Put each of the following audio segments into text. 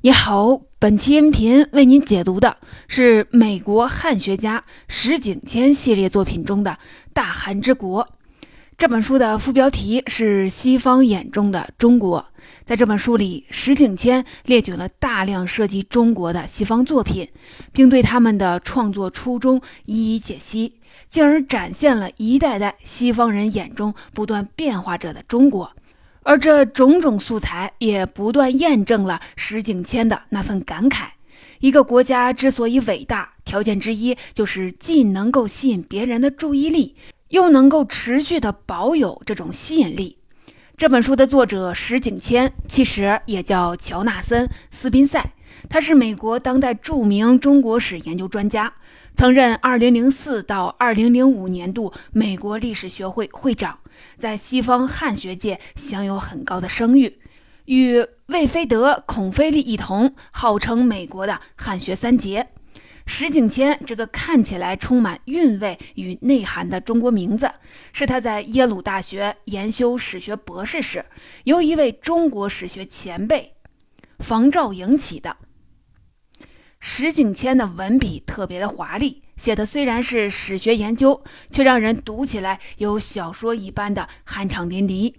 你好，本期音频为您解读的是美国汉学家石景谦系列作品中的《大韩之国》。这本书的副标题是“西方眼中的中国”。在这本书里，石景谦列举了大量涉及中国的西方作品，并对他们的创作初衷一一解析，进而展现了一代代西方人眼中不断变化着的中国。而这种种素材也不断验证了石景谦的那份感慨：一个国家之所以伟大，条件之一就是既能够吸引别人的注意力，又能够持续的保有这种吸引力。这本书的作者石景谦其实也叫乔纳森·斯宾塞，他是美国当代著名中国史研究专家，曾任2004到2005年度美国历史学会会长。在西方汉学界享有很高的声誉，与魏飞德、孔飞利一同号称美国的汉学三杰。石景谦这个看起来充满韵味与内涵的中国名字，是他在耶鲁大学研修史学博士时，由一位中国史学前辈房兆莹起的。石景谦的文笔特别的华丽。写的虽然是史学研究，却让人读起来有小说一般的酣畅淋漓。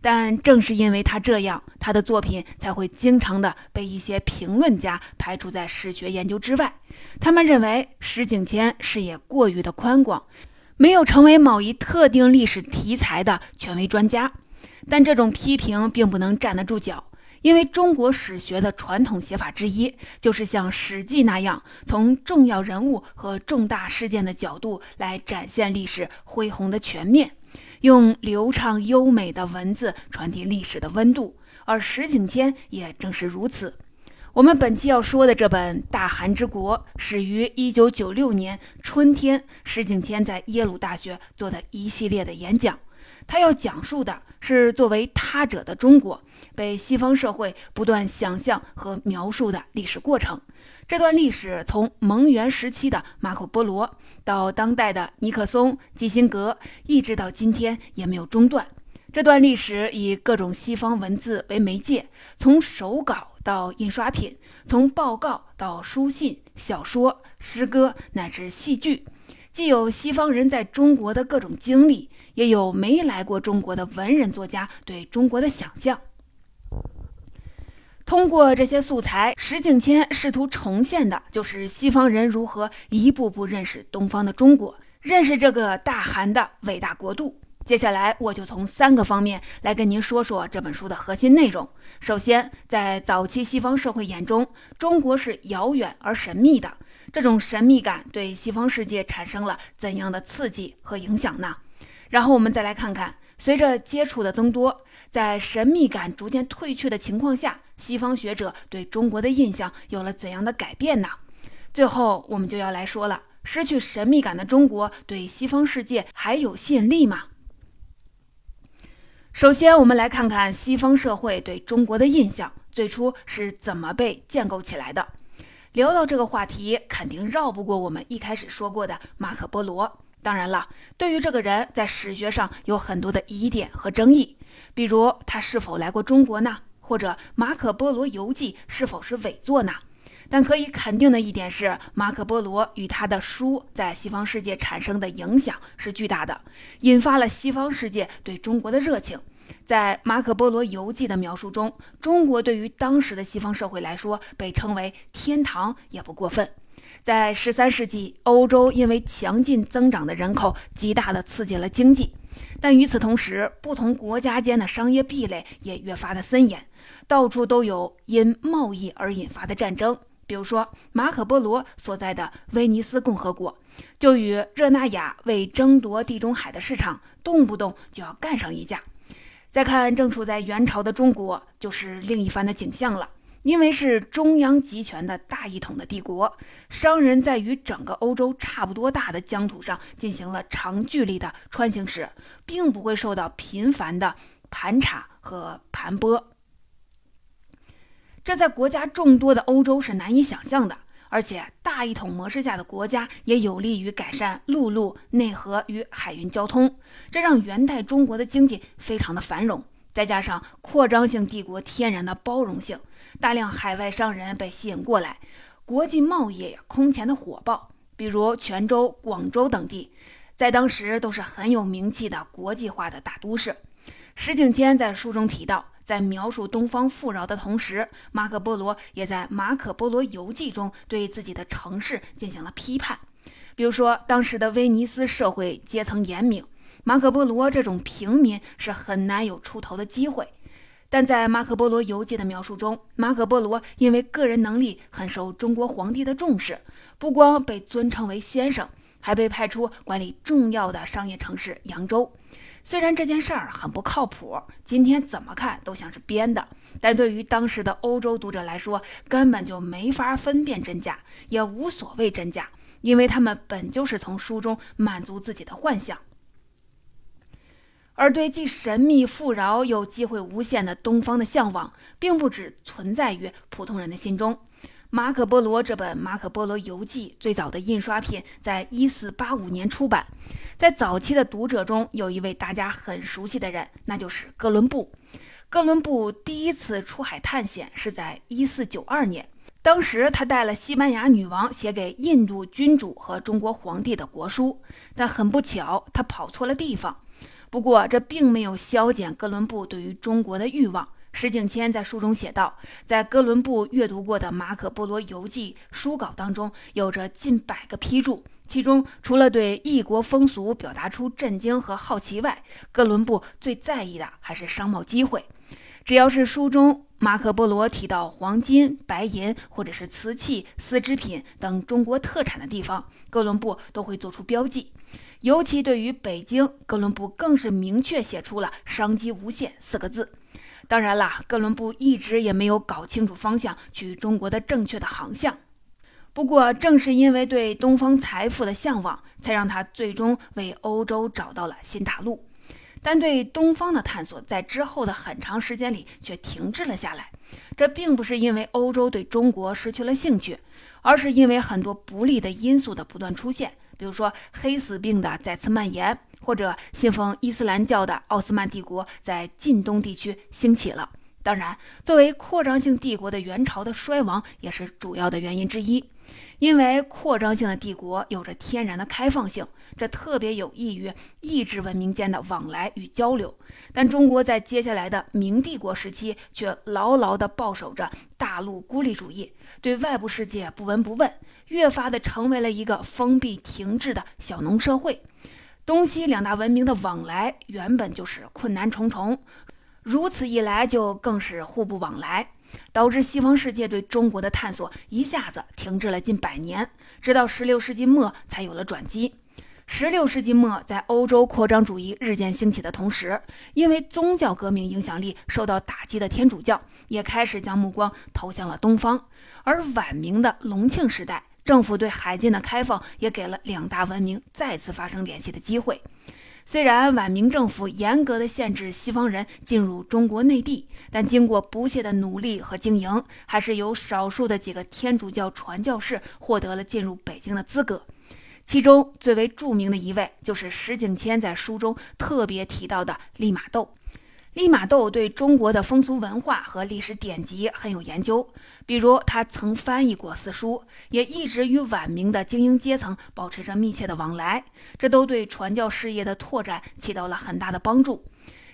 但正是因为他这样，他的作品才会经常的被一些评论家排除在史学研究之外。他们认为石景谦视野过于的宽广，没有成为某一特定历史题材的权威专家。但这种批评并不能站得住脚。因为中国史学的传统写法之一，就是像《史记》那样，从重要人物和重大事件的角度来展现历史恢宏的全面，用流畅优美的文字传递历史的温度。而石景谦也正是如此。我们本期要说的这本《大韩之国》，始于1996年春天，石景谦在耶鲁大学做的一系列的演讲。他要讲述的是作为他者的中国被西方社会不断想象和描述的历史过程。这段历史从蒙元时期的马可·波罗到当代的尼克松、基辛格，一直到今天也没有中断。这段历史以各种西方文字为媒介，从手稿到印刷品，从报告到书信、小说、诗歌乃至戏剧，既有西方人在中国的各种经历。也有没来过中国的文人作家对中国的想象。通过这些素材，石景谦试图重现的就是西方人如何一步步认识东方的中国，认识这个大韩的伟大国度。接下来，我就从三个方面来跟您说说这本书的核心内容。首先，在早期西方社会眼中，中国是遥远而神秘的，这种神秘感对西方世界产生了怎样的刺激和影响呢？然后我们再来看看，随着接触的增多，在神秘感逐渐褪去的情况下，西方学者对中国的印象有了怎样的改变呢？最后，我们就要来说了：失去神秘感的中国对西方世界还有吸引力吗？首先，我们来看看西方社会对中国的印象最初是怎么被建构起来的。聊到这个话题，肯定绕不过我们一开始说过的马可·波罗。当然了，对于这个人，在史学上有很多的疑点和争议，比如他是否来过中国呢？或者马可·波罗游记是否是伪作呢？但可以肯定的一点是，马可·波罗与他的书在西方世界产生的影响是巨大的，引发了西方世界对中国的热情。在马可·波罗游记的描述中，中国对于当时的西方社会来说，被称为天堂也不过分。在十三世纪，欧洲因为强劲增长的人口，极大地刺激了经济。但与此同时，不同国家间的商业壁垒也越发的森严，到处都有因贸易而引发的战争。比如说，马可·波罗所在的威尼斯共和国，就与热那亚为争夺地中海的市场，动不动就要干上一架。再看正处在元朝的中国，就是另一番的景象了。因为是中央集权的大一统的帝国，商人在与整个欧洲差不多大的疆土上进行了长距离的穿行时，并不会受到频繁的盘查和盘剥。这在国家众多的欧洲是难以想象的。而且，大一统模式下的国家也有利于改善陆路、内河与海运交通，这让元代中国的经济非常的繁荣。再加上扩张性帝国天然的包容性，大量海外商人被吸引过来，国际贸易空前的火爆。比如泉州、广州等地，在当时都是很有名气的国际化的大都市。石景谦在书中提到，在描述东方富饶的同时，马可·波罗也在《马可·波罗游记》中对自己的城市进行了批判。比如说，当时的威尼斯社会阶层严明。马可·波罗这种平民是很难有出头的机会，但在《马可·波罗游记》的描述中，马可·波罗因为个人能力很受中国皇帝的重视，不光被尊称为先生，还被派出管理重要的商业城市扬州。虽然这件事儿很不靠谱，今天怎么看都像是编的，但对于当时的欧洲读者来说，根本就没法分辨真假，也无所谓真假，因为他们本就是从书中满足自己的幻想。而对既神秘富饶又机会无限的东方的向往，并不只存在于普通人的心中。马可·波罗这本《马可·波罗游记》最早的印刷品在一四八五年出版，在早期的读者中，有一位大家很熟悉的人，那就是哥伦布。哥伦布第一次出海探险是在一四九二年，当时他带了西班牙女王写给印度君主和中国皇帝的国书，但很不巧，他跑错了地方。不过，这并没有消减哥伦布对于中国的欲望。石景谦在书中写道，在哥伦布阅读过的《马可·波罗游记》书稿当中，有着近百个批注，其中除了对异国风俗表达出震惊和好奇外，哥伦布最在意的还是商贸机会。只要是书中马可·波罗提到黄金、白银或者是瓷器、丝织品等中国特产的地方，哥伦布都会做出标记。尤其对于北京，哥伦布更是明确写出了“商机无限”四个字。当然啦，哥伦布一直也没有搞清楚方向，去中国的正确的航向。不过，正是因为对东方财富的向往，才让他最终为欧洲找到了新大陆。但对东方的探索，在之后的很长时间里却停滞了下来。这并不是因为欧洲对中国失去了兴趣，而是因为很多不利的因素的不断出现。比如说黑死病的再次蔓延，或者信奉伊斯兰教的奥斯曼帝国在近东地区兴起了。当然，作为扩张性帝国的元朝的衰亡也是主要的原因之一。因为扩张性的帝国有着天然的开放性，这特别有益于意志文明间的往来与交流。但中国在接下来的明帝国时期却牢牢地抱守着大陆孤立主义，对外部世界不闻不问。越发的成为了一个封闭停滞的小农社会，东西两大文明的往来原本就是困难重重，如此一来就更是互不往来，导致西方世界对中国的探索一下子停滞了近百年，直到十六世纪末才有了转机。十六世纪末，在欧洲扩张主义日渐兴起的同时，因为宗教革命影响力受到打击的天主教也开始将目光投向了东方，而晚明的隆庆时代。政府对海禁的开放，也给了两大文明再次发生联系的机会。虽然晚明政府严格的限制西方人进入中国内地，但经过不懈的努力和经营，还是有少数的几个天主教传教士获得了进入北京的资格。其中最为著名的一位，就是石景谦在书中特别提到的利玛窦。利玛窦对中国的风俗文化和历史典籍很有研究，比如他曾翻译过四书，也一直与晚明的精英阶层保持着密切的往来，这都对传教事业的拓展起到了很大的帮助。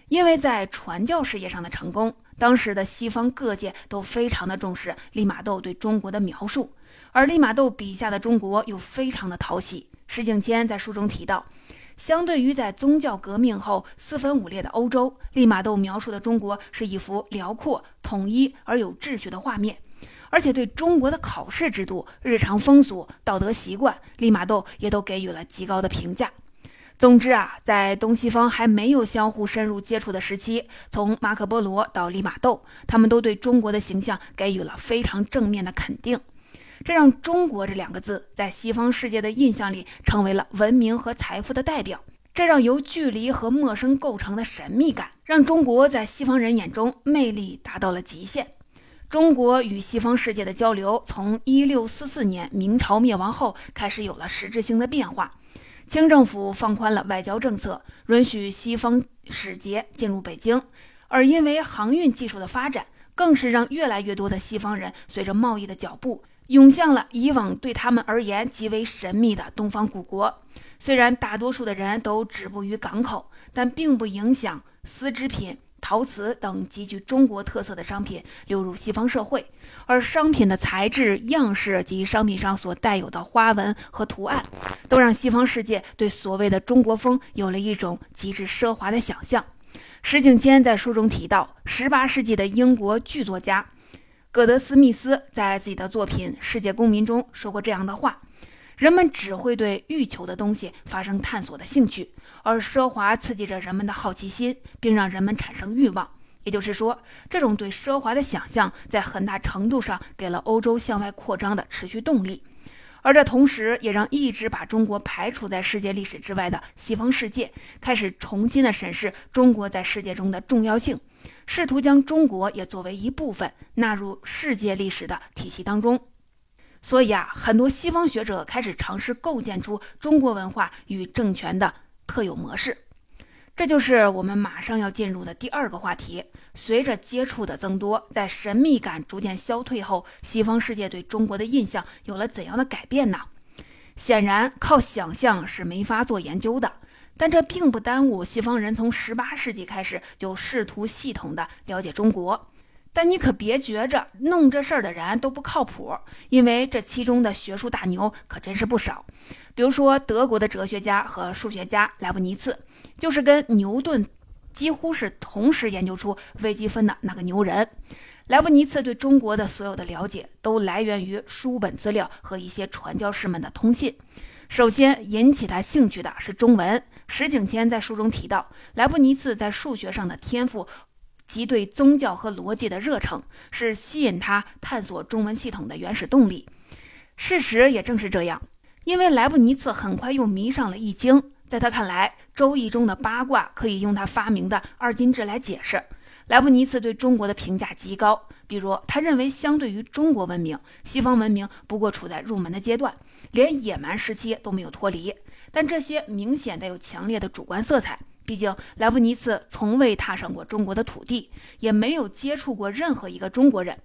因为在传教事业上的成功，当时的西方各界都非常的重视利玛窦对中国的描述，而利玛窦笔下的中国又非常的讨喜。石景谦在书中提到。相对于在宗教革命后四分五裂的欧洲，利玛窦描述的中国是一幅辽阔、统一而有秩序的画面，而且对中国的考试制度、日常风俗、道德习惯，利玛窦也都给予了极高的评价。总之啊，在东西方还没有相互深入接触的时期，从马可·波罗到利玛窦，他们都对中国的形象给予了非常正面的肯定。这让中国这两个字在西方世界的印象里成为了文明和财富的代表。这让由距离和陌生构成的神秘感，让中国在西方人眼中魅力达到了极限。中国与西方世界的交流，从一六四四年明朝灭亡后开始有了实质性的变化。清政府放宽了外交政策，允许西方使节进入北京。而因为航运技术的发展，更是让越来越多的西方人随着贸易的脚步，涌向了以往对他们而言极为神秘的东方古国。虽然大多数的人都止步于港口，但并不影响丝织品。陶瓷等极具中国特色的商品流入西方社会，而商品的材质、样式及商品上所带有的花纹和图案，都让西方世界对所谓的中国风有了一种极致奢华的想象。石景谦在书中提到，18世纪的英国剧作家戈德斯密斯在自己的作品《世界公民》中说过这样的话。人们只会对欲求的东西发生探索的兴趣，而奢华刺激着人们的好奇心，并让人们产生欲望。也就是说，这种对奢华的想象在很大程度上给了欧洲向外扩张的持续动力，而这同时也让一直把中国排除在世界历史之外的西方世界开始重新的审视中国在世界中的重要性，试图将中国也作为一部分纳入世界历史的体系当中。所以啊，很多西方学者开始尝试构建出中国文化与政权的特有模式。这就是我们马上要进入的第二个话题。随着接触的增多，在神秘感逐渐消退后，西方世界对中国的印象有了怎样的改变呢？显然，靠想象是没法做研究的。但这并不耽误西方人从18世纪开始就试图系统的了解中国。但你可别觉着弄这事儿的人都不靠谱，因为这其中的学术大牛可真是不少。比如说，德国的哲学家和数学家莱布尼茨，就是跟牛顿几乎是同时研究出微积分的那个牛人。莱布尼茨对中国的所有的了解，都来源于书本资料和一些传教士们的通信。首先引起他兴趣的是中文。石景谦在书中提到，莱布尼茨在数学上的天赋。及对宗教和逻辑的热诚，是吸引他探索中文系统的原始动力。事实也正是这样，因为莱布尼茨很快又迷上了《易经》。在他看来，《周易》中的八卦可以用他发明的二进制来解释。莱布尼茨对中国的评价极高，比如他认为，相对于中国文明，西方文明不过处在入门的阶段，连野蛮时期都没有脱离。但这些明显带有强烈的主观色彩。毕竟，莱布尼茨从未踏上过中国的土地，也没有接触过任何一个中国人。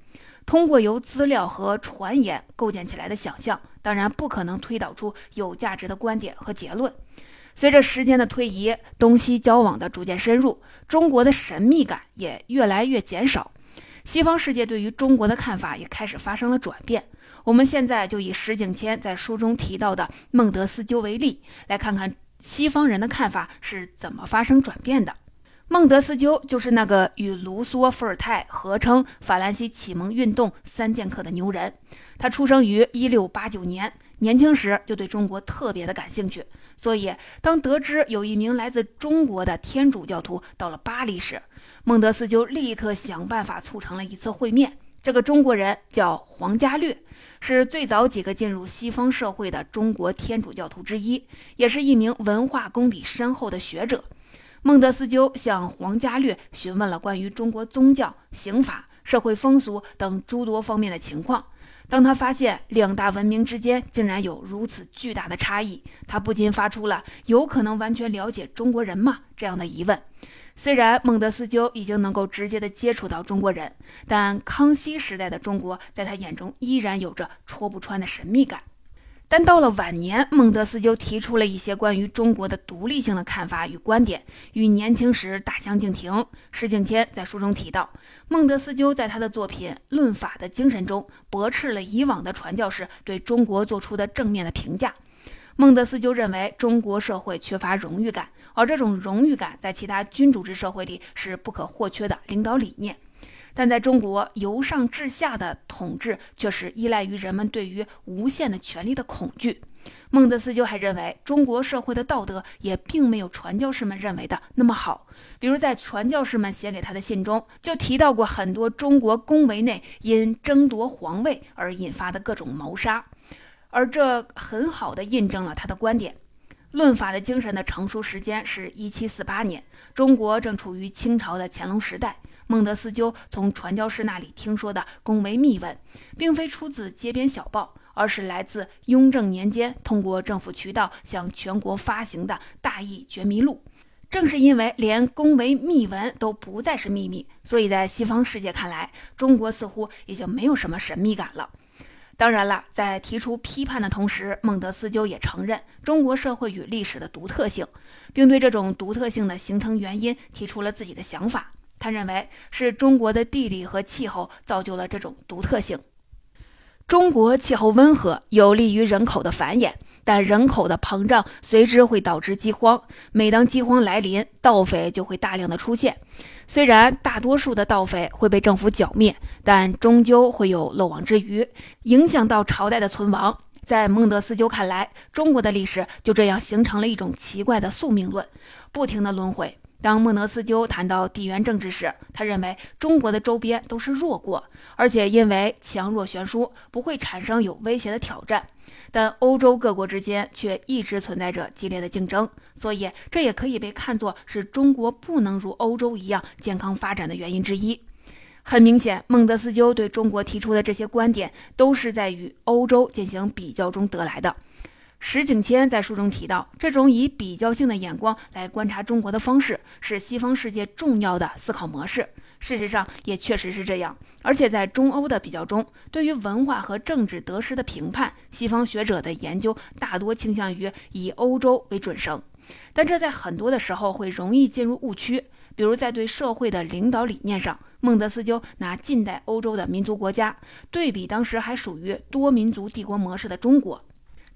通过由资料和传言构建起来的想象，当然不可能推导出有价值的观点和结论。随着时间的推移，东西交往的逐渐深入，中国的神秘感也越来越减少。西方世界对于中国的看法也开始发生了转变。我们现在就以石景谦在书中提到的孟德斯鸠为例，来看看。西方人的看法是怎么发生转变的？孟德斯鸠就是那个与卢梭、伏尔泰合称法兰西启蒙运动三剑客的牛人。他出生于一六八九年，年轻时就对中国特别的感兴趣。所以，当得知有一名来自中国的天主教徒到了巴黎时，孟德斯鸠立刻想办法促成了一次会面。这个中国人叫黄家略。是最早几个进入西方社会的中国天主教徒之一，也是一名文化功底深厚的学者。孟德斯鸠向黄家略询问了关于中国宗教、刑法、社会风俗等诸多方面的情况。当他发现两大文明之间竟然有如此巨大的差异，他不禁发出了“有可能完全了解中国人吗？”这样的疑问。虽然孟德斯鸠已经能够直接的接触到中国人，但康熙时代的中国在他眼中依然有着戳不穿的神秘感。但到了晚年，孟德斯鸠提出了一些关于中国的独立性的看法与观点，与年轻时大相径庭。石景谦在书中提到，孟德斯鸠在他的作品《论法的精神》中驳斥了以往的传教士对中国做出的正面的评价。孟德斯鸠认为中国社会缺乏荣誉感，而这种荣誉感在其他君主制社会里是不可或缺的领导理念，但在中国由上至下的统治却是依赖于人们对于无限的权力的恐惧。孟德斯鸠还认为中国社会的道德也并没有传教士们认为的那么好，比如在传教士们写给他的信中就提到过很多中国宫闱内因争夺皇位而引发的各种谋杀。而这很好的印证了他的观点。论法的精神的成熟时间是一七四八年，中国正处于清朝的乾隆时代。孟德斯鸠从传教士那里听说的宫闱秘闻，并非出自街边小报，而是来自雍正年间通过政府渠道向全国发行的大义觉迷录。正是因为连宫闱秘闻都不再是秘密，所以在西方世界看来，中国似乎已经没有什么神秘感了。当然了，在提出批判的同时，孟德斯鸠也承认中国社会与历史的独特性，并对这种独特性的形成原因提出了自己的想法。他认为是中国的地理和气候造就了这种独特性。中国气候温和，有利于人口的繁衍。但人口的膨胀随之会导致饥荒，每当饥荒来临，盗匪就会大量的出现。虽然大多数的盗匪会被政府剿灭，但终究会有漏网之鱼，影响到朝代的存亡。在孟德斯鸠看来，中国的历史就这样形成了一种奇怪的宿命论，不停的轮回。当孟德斯鸠谈到地缘政治时，他认为中国的周边都是弱国，而且因为强弱悬殊，不会产生有威胁的挑战。但欧洲各国之间却一直存在着激烈的竞争，所以这也可以被看作是中国不能如欧洲一样健康发展的原因之一。很明显，孟德斯鸠对中国提出的这些观点，都是在与欧洲进行比较中得来的。石景谦在书中提到，这种以比较性的眼光来观察中国的方式，是西方世界重要的思考模式。事实上也确实是这样，而且在中欧的比较中，对于文化和政治得失的评判，西方学者的研究大多倾向于以欧洲为准绳，但这在很多的时候会容易进入误区。比如在对社会的领导理念上，孟德斯鸠拿近代欧洲的民族国家对比当时还属于多民族帝国模式的中国，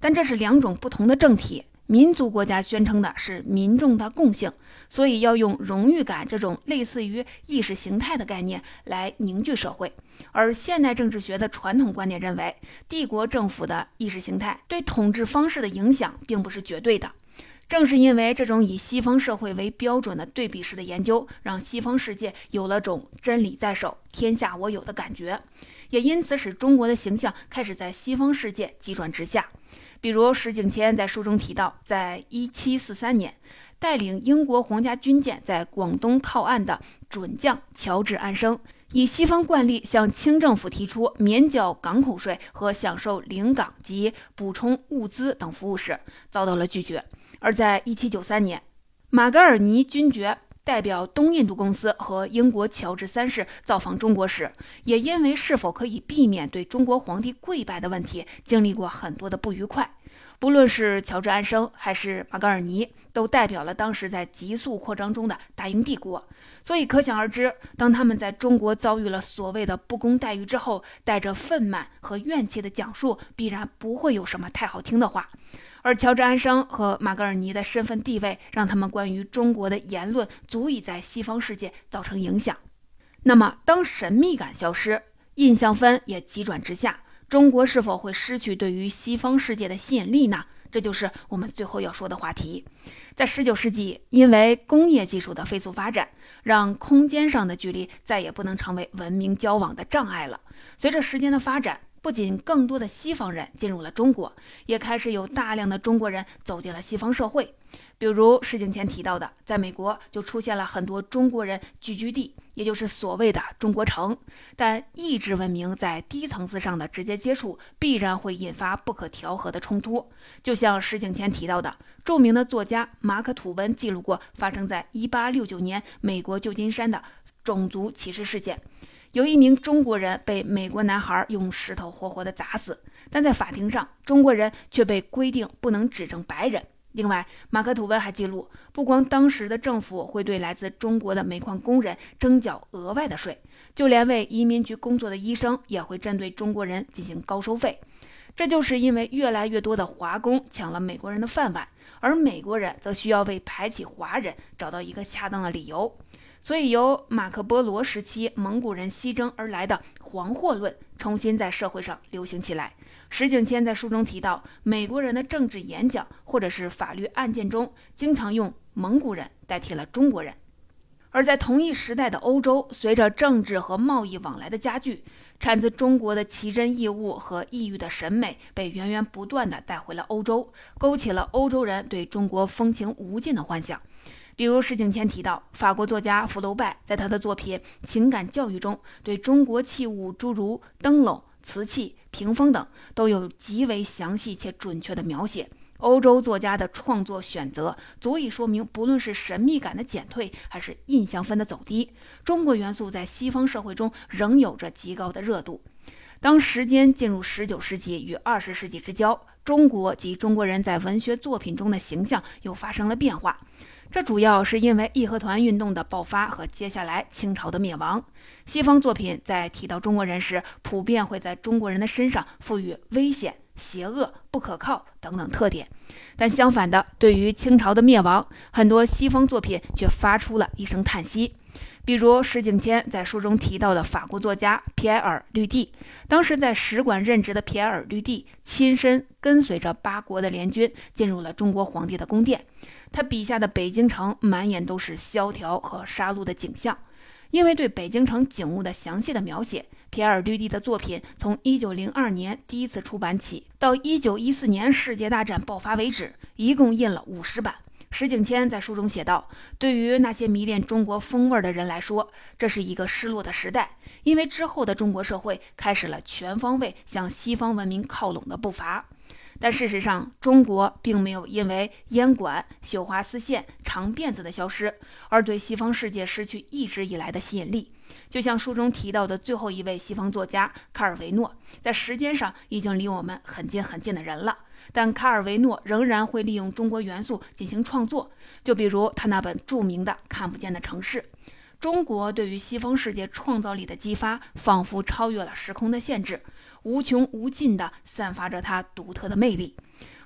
但这是两种不同的政体。民族国家宣称的是民众的共性，所以要用荣誉感这种类似于意识形态的概念来凝聚社会。而现代政治学的传统观点认为，帝国政府的意识形态对统治方式的影响并不是绝对的。正是因为这种以西方社会为标准的对比式的研究，让西方世界有了种真理在手、天下我有的感觉，也因此使中国的形象开始在西方世界急转直下。比如石景谦在书中提到，在一七四三年，带领英国皇家军舰在广东靠岸的准将乔治·安生，以西方惯例向清政府提出免缴港口税和享受领港及补充物资等服务时，遭到了拒绝。而在一七九三年，马格尔尼军爵代表东印度公司和英国乔治三世造访中国时，也因为是否可以避免对中国皇帝跪拜的问题，经历过很多的不愉快。不论是乔治·安生还是马格尔尼，都代表了当时在急速扩张中的大英帝国。所以可想而知，当他们在中国遭遇了所谓的不公待遇之后，带着愤懑和怨气的讲述，必然不会有什么太好听的话。而乔治·安生和马格尔尼的身份地位，让他们关于中国的言论足以在西方世界造成影响。那么，当神秘感消失，印象分也急转直下。中国是否会失去对于西方世界的吸引力呢？这就是我们最后要说的话题。在十九世纪，因为工业技术的飞速发展，让空间上的距离再也不能成为文明交往的障碍了。随着时间的发展，不仅更多的西方人进入了中国，也开始有大量的中国人走进了西方社会。比如石景前提到的，在美国就出现了很多中国人聚居地，也就是所谓的中国城。但意志文明在低层次上的直接接触，必然会引发不可调和的冲突。就像石景前提到的，著名的作家马克吐温记录过发生在1869年美国旧金山的种族歧视事件。有一名中国人被美国男孩用石头活活地砸死，但在法庭上，中国人却被规定不能指证白人。另外，马克吐温还记录，不光当时的政府会对来自中国的煤矿工人征缴额外的税，就连为移民局工作的医生也会针对中国人进行高收费。这就是因为越来越多的华工抢了美国人的饭碗，而美国人则需要为排挤华人找到一个恰当的理由。所以，由马可波罗时期蒙古人西征而来的“黄祸论”重新在社会上流行起来。石景谦在书中提到，美国人的政治演讲或者是法律案件中，经常用蒙古人代替了中国人。而在同一时代的欧洲，随着政治和贸易往来的加剧，产自中国的奇珍异物和异域的审美被源源不断地带回了欧洲，勾起了欧洲人对中国风情无尽的幻想。比如石景谦提到，法国作家福楼拜在他的作品《情感教育》中，对中国器物诸如灯笼。瓷器、屏风等都有极为详细且准确的描写，欧洲作家的创作选择足以说明，不论是神秘感的减退，还是印象分的走低，中国元素在西方社会中仍有着极高的热度。当时间进入十九世纪与二十世纪之交，中国及中国人在文学作品中的形象又发生了变化。这主要是因为义和团运动的爆发和接下来清朝的灭亡。西方作品在提到中国人时，普遍会在中国人的身上赋予危险、邪恶、不可靠等等特点。但相反的，对于清朝的灭亡，很多西方作品却发出了一声叹息。比如石景谦在书中提到的法国作家皮埃尔·绿地，当时在使馆任职的皮埃尔·绿地亲身跟随着八国的联军进入了中国皇帝的宫殿。他笔下的北京城满眼都是萧条和杀戮的景象。因为对北京城景物的详细的描写，皮埃尔·吕蒂的作品从1902年第一次出版起，到1914年世界大战爆发为止，一共印了五十版。石景谦在书中写道：“对于那些迷恋中国风味的人来说，这是一个失落的时代，因为之后的中国社会开始了全方位向西方文明靠拢的步伐。但事实上，中国并没有因为烟管、绣花丝线、长辫子的消失而对西方世界失去一直以来的吸引力。就像书中提到的最后一位西方作家卡尔维诺，在时间上已经离我们很近很近的人了。”但卡尔维诺仍然会利用中国元素进行创作，就比如他那本著名的《看不见的城市》。中国对于西方世界创造力的激发，仿佛超越了时空的限制，无穷无尽地散发着它独特的魅力。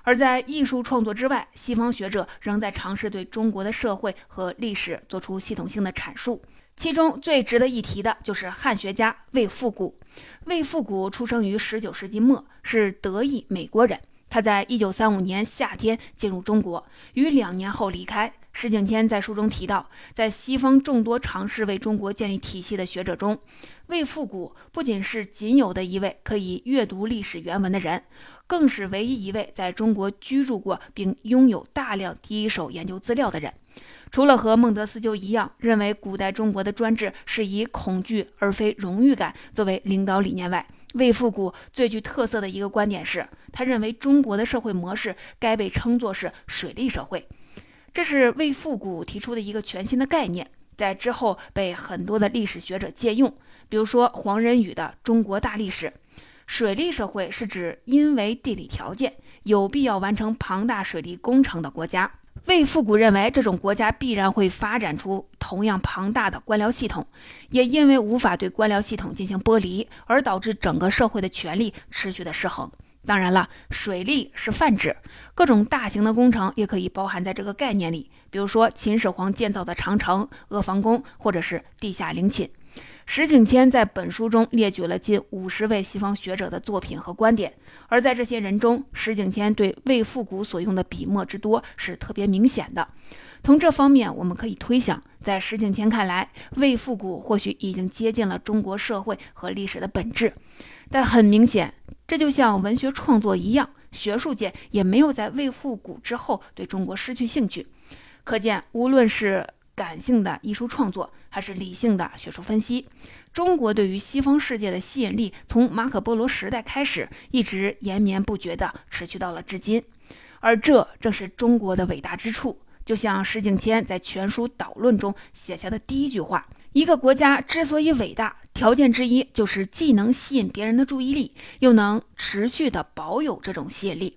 而在艺术创作之外，西方学者仍在尝试对中国的社会和历史做出系统性的阐述。其中最值得一提的就是汉学家魏复古。魏复古出生于19世纪末，是德裔美国人。他在一九三五年夏天进入中国，于两年后离开。石景谦在书中提到，在西方众多尝试为中国建立体系的学者中，魏复古不仅是仅有的一位可以阅读历史原文的人，更是唯一一位在中国居住过并拥有大量第一手研究资料的人。除了和孟德斯鸠一样认为古代中国的专制是以恐惧而非荣誉感作为领导理念外，魏复古最具特色的一个观点是，他认为中国的社会模式该被称作是水利社会。这是魏复古提出的一个全新的概念，在之后被很多的历史学者借用。比如说黄仁宇的《中国大历史》，水利社会是指因为地理条件有必要完成庞大水利工程的国家。魏复古认为，这种国家必然会发展出同样庞大的官僚系统，也因为无法对官僚系统进行剥离，而导致整个社会的权力持续的失衡。当然了，水利是泛指，各种大型的工程也可以包含在这个概念里，比如说秦始皇建造的长城、阿房宫，或者是地下陵寝。石景谦在本书中列举了近五十位西方学者的作品和观点，而在这些人中，石景谦对魏复古所用的笔墨之多是特别明显的。从这方面，我们可以推想，在石景谦看来，魏复古或许已经接近了中国社会和历史的本质。但很明显，这就像文学创作一样，学术界也没有在魏复古之后对中国失去兴趣。可见，无论是感性的艺术创作，还是理性的学术分析，中国对于西方世界的吸引力，从马可波罗时代开始，一直延绵不绝地持续到了至今。而这正是中国的伟大之处。就像石景谦在全书导论中写下的第一句话：“一个国家之所以伟大，条件之一就是既能吸引别人的注意力，又能持续地保有这种吸引力。”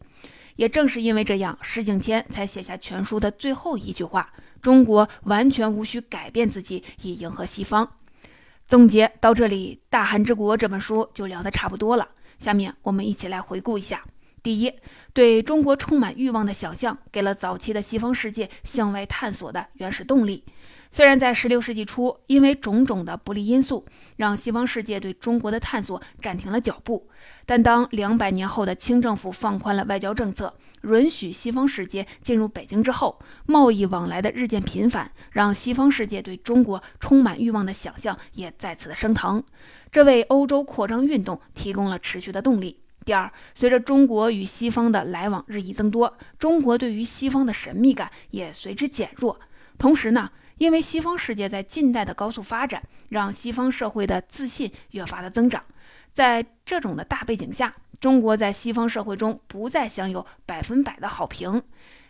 也正是因为这样，石景谦才写下全书的最后一句话。中国完全无需改变自己以迎合西方。总结到这里，《大汉之国》这本书就聊得差不多了。下面我们一起来回顾一下：第一，对中国充满欲望的想象，给了早期的西方世界向外探索的原始动力。虽然在16世纪初，因为种种的不利因素，让西方世界对中国的探索暂停了脚步，但当两百年后的清政府放宽了外交政策，允许西方世界进入北京之后，贸易往来的日渐频繁，让西方世界对中国充满欲望的想象也再次的升腾，这为欧洲扩张运动提供了持续的动力。第二，随着中国与西方的来往日益增多，中国对于西方的神秘感也随之减弱，同时呢。因为西方世界在近代的高速发展，让西方社会的自信越发的增长。在这种的大背景下，中国在西方社会中不再享有百分百的好评，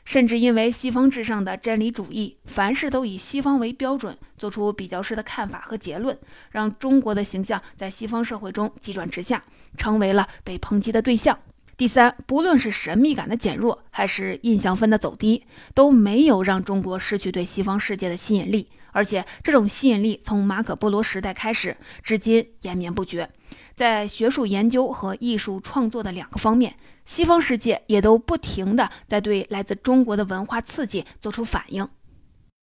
甚至因为西方至上的真理主义，凡事都以西方为标准，做出比较式的看法和结论，让中国的形象在西方社会中急转直下，成为了被抨击的对象。第三，不论是神秘感的减弱，还是印象分的走低，都没有让中国失去对西方世界的吸引力。而且，这种吸引力从马可·波罗时代开始，至今延绵不绝。在学术研究和艺术创作的两个方面，西方世界也都不停地在对来自中国的文化刺激做出反应。